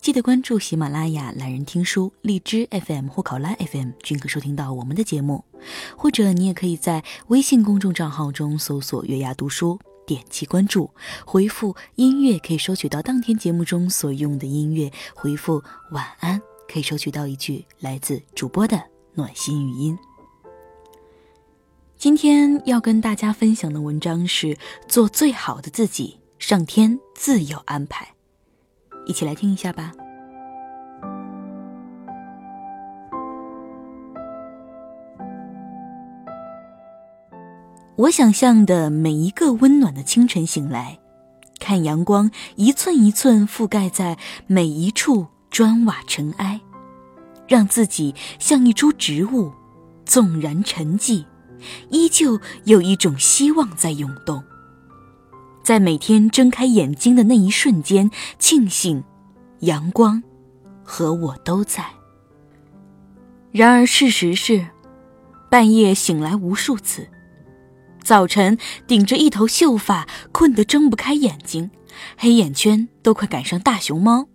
记得关注喜马拉雅懒人听书、荔枝 FM 或考拉 FM，均可收听到我们的节目。或者你也可以在微信公众账号中搜索“月牙读书”，点击关注，回复“音乐”可以收取到当天节目中所用的音乐；回复“晚安”可以收取到一句来自主播的暖心语音。今天要跟大家分享的文章是：做最好的自己，上天自有安排。一起来听一下吧。我想象的每一个温暖的清晨醒来，看阳光一寸一寸覆盖在每一处砖瓦尘埃，让自己像一株植物，纵然沉寂，依旧有一种希望在涌动。在每天睁开眼睛的那一瞬间，庆幸阳光和我都在。然而事实是，半夜醒来无数次，早晨顶着一头秀发，困得睁不开眼睛，黑眼圈都快赶上大熊猫，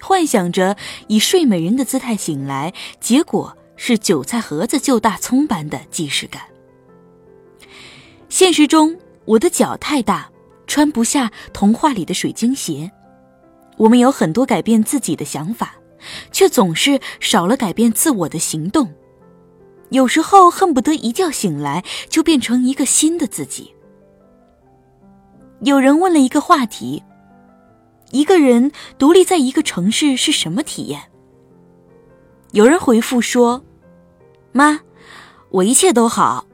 幻想着以睡美人的姿态醒来，结果是韭菜盒子就大葱般的既视感。现实中，我的脚太大。穿不下童话里的水晶鞋，我们有很多改变自己的想法，却总是少了改变自我的行动。有时候恨不得一觉醒来就变成一个新的自己。有人问了一个话题：一个人独立在一个城市是什么体验？有人回复说：“妈，我一切都好。”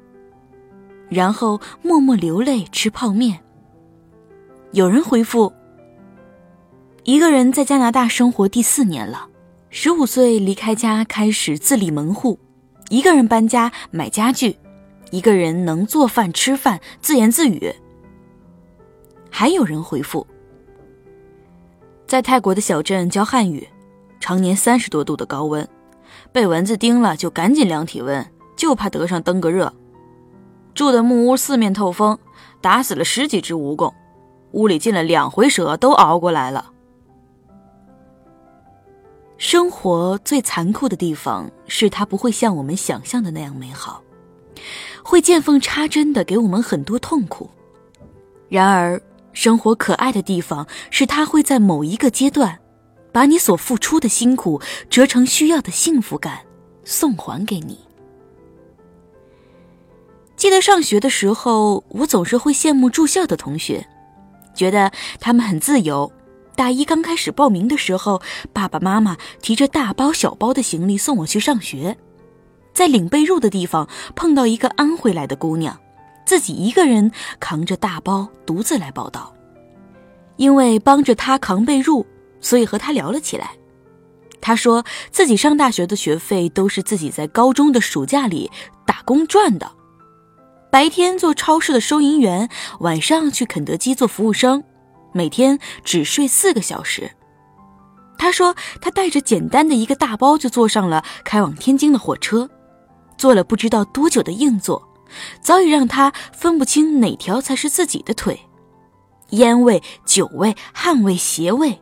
然后默默流泪吃泡面。有人回复：一个人在加拿大生活第四年了，十五岁离开家开始自立门户，一个人搬家买家具，一个人能做饭吃饭自言自语。还有人回复：在泰国的小镇教汉语，常年三十多度的高温，被蚊子叮了就赶紧量体温，就怕得上登革热。住的木屋四面透风，打死了十几只蜈蚣。屋里进了两回蛇，都熬过来了。生活最残酷的地方是，它不会像我们想象的那样美好，会见缝插针的给我们很多痛苦。然而，生活可爱的地方是，它会在某一个阶段，把你所付出的辛苦折成需要的幸福感，送还给你。记得上学的时候，我总是会羡慕住校的同学。觉得他们很自由。大一刚开始报名的时候，爸爸妈妈提着大包小包的行李送我去上学，在领被褥的地方碰到一个安徽来的姑娘，自己一个人扛着大包独自来报道。因为帮着她扛被褥，所以和她聊了起来。她说自己上大学的学费都是自己在高中的暑假里打工赚的。白天做超市的收银员，晚上去肯德基做服务生，每天只睡四个小时。他说，他带着简单的一个大包就坐上了开往天津的火车，坐了不知道多久的硬座，早已让他分不清哪条才是自己的腿。烟味、酒味、汗味、鞋味，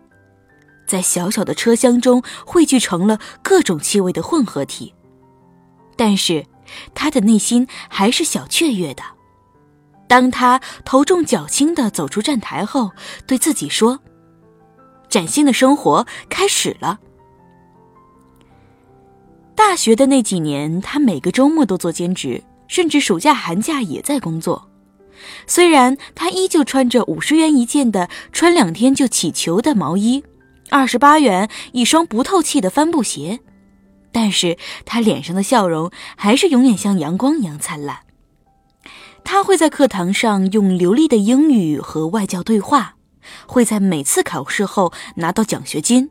在小小的车厢中汇聚成了各种气味的混合体。但是。他的内心还是小雀跃的。当他头重脚轻的走出站台后，对自己说：“崭新的生活开始了。”大学的那几年，他每个周末都做兼职，甚至暑假寒假也在工作。虽然他依旧穿着五十元一件的穿两天就起球的毛衣，二十八元一双不透气的帆布鞋。但是他脸上的笑容还是永远像阳光一样灿烂。他会在课堂上用流利的英语和外教对话，会在每次考试后拿到奖学金，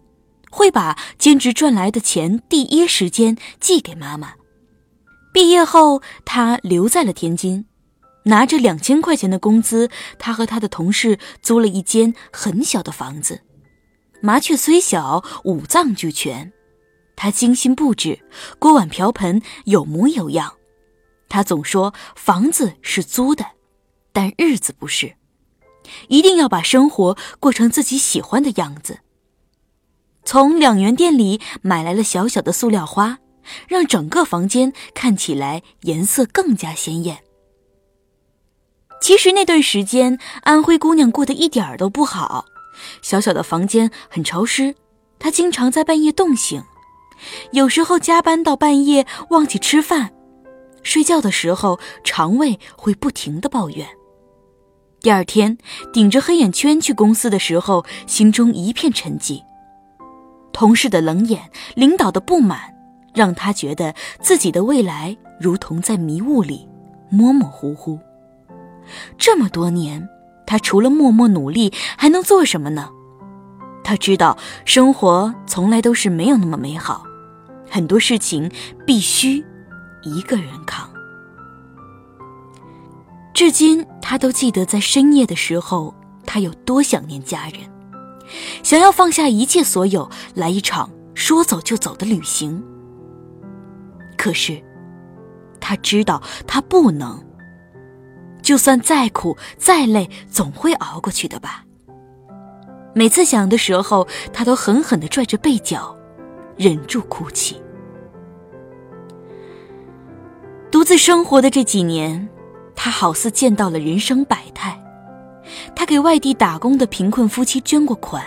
会把兼职赚来的钱第一时间寄给妈妈。毕业后，他留在了天津，拿着两千块钱的工资，他和他的同事租了一间很小的房子。麻雀虽小，五脏俱全。他精心布置，锅碗瓢盆有模有样。他总说房子是租的，但日子不是，一定要把生活过成自己喜欢的样子。从两元店里买来了小小的塑料花。让整个房间看起来颜色更加鲜艳。其实那段时间，安徽姑娘过得一点儿都不好。小小的房间很潮湿，她经常在半夜冻醒，有时候加班到半夜忘记吃饭，睡觉的时候肠胃会不停的抱怨。第二天顶着黑眼圈去公司的时候，心中一片沉寂。同事的冷眼，领导的不满。让他觉得自己的未来如同在迷雾里，模模糊糊。这么多年，他除了默默努力，还能做什么呢？他知道生活从来都是没有那么美好，很多事情必须一个人扛。至今，他都记得在深夜的时候，他有多想念家人，想要放下一切所有，来一场说走就走的旅行。可是，他知道他不能。就算再苦再累，总会熬过去的吧。每次想的时候，他都狠狠的拽着被角，忍住哭泣。独自生活的这几年，他好似见到了人生百态。他给外地打工的贫困夫妻捐过款，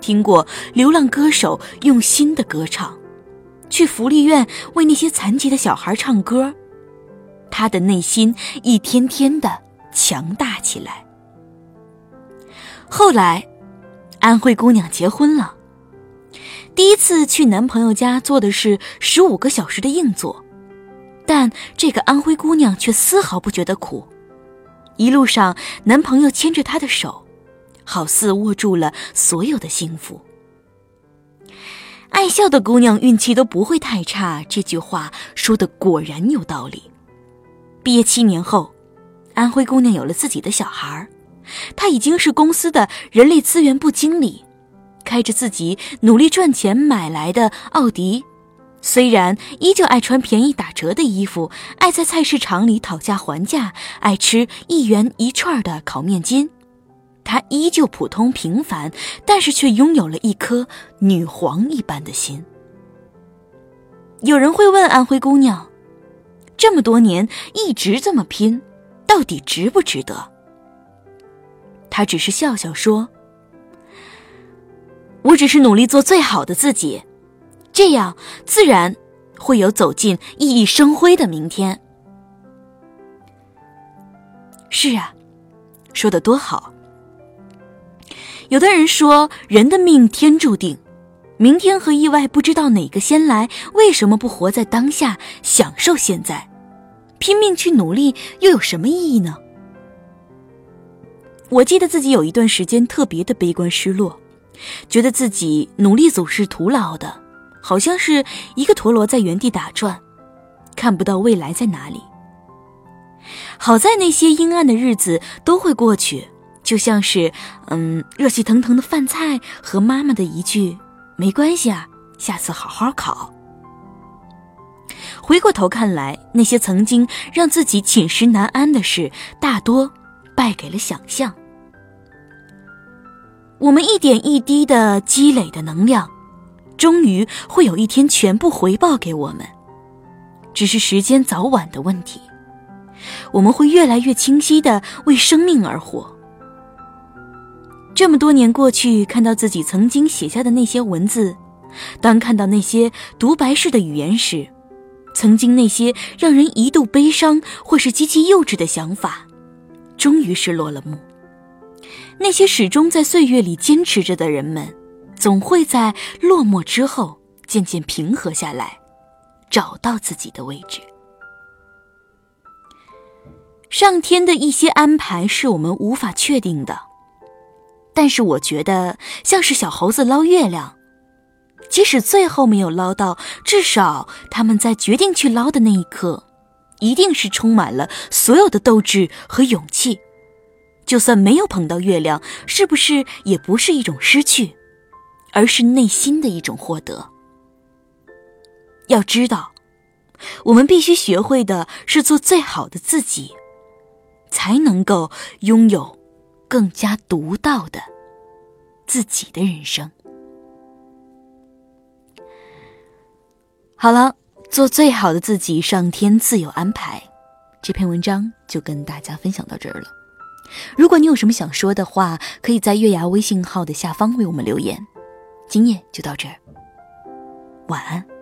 听过流浪歌手用心的歌唱。去福利院为那些残疾的小孩唱歌，他的内心一天天的强大起来。后来，安徽姑娘结婚了，第一次去男朋友家坐的是十五个小时的硬座，但这个安徽姑娘却丝毫不觉得苦，一路上男朋友牵着她的手，好似握住了所有的幸福。爱笑的姑娘运气都不会太差，这句话说的果然有道理。毕业七年后，安徽姑娘有了自己的小孩，她已经是公司的人力资源部经理，开着自己努力赚钱买来的奥迪，虽然依旧爱穿便宜打折的衣服，爱在菜市场里讨价还价，爱吃一元一串的烤面筋。她依旧普通平凡，但是却拥有了一颗女皇一般的心。有人会问安徽姑娘，这么多年一直这么拼，到底值不值得？她只是笑笑说：“我只是努力做最好的自己，这样自然会有走进熠熠生辉的明天。”是啊，说的多好。有的人说，人的命天注定，明天和意外不知道哪个先来。为什么不活在当下，享受现在？拼命去努力又有什么意义呢？我记得自己有一段时间特别的悲观失落，觉得自己努力总是徒劳的，好像是一个陀螺在原地打转，看不到未来在哪里。好在那些阴暗的日子都会过去。就像是，嗯，热气腾腾的饭菜和妈妈的一句“没关系啊，下次好好考”。回过头看来，那些曾经让自己寝食难安的事，大多败给了想象。我们一点一滴的积累的能量，终于会有一天全部回报给我们，只是时间早晚的问题。我们会越来越清晰的为生命而活。这么多年过去，看到自己曾经写下的那些文字，当看到那些独白式的语言时，曾经那些让人一度悲伤或是极其幼稚的想法，终于是落了幕。那些始终在岁月里坚持着的人们，总会在落寞之后渐渐平和下来，找到自己的位置。上天的一些安排是我们无法确定的。但是我觉得像是小猴子捞月亮，即使最后没有捞到，至少他们在决定去捞的那一刻，一定是充满了所有的斗志和勇气。就算没有捧到月亮，是不是也不是一种失去，而是内心的一种获得？要知道，我们必须学会的是做最好的自己，才能够拥有更加独到的自己的人生。好了，做最好的自己，上天自有安排。这篇文章就跟大家分享到这儿了。如果你有什么想说的话，可以在月牙微信号的下方为我们留言。今夜就到这儿，晚安。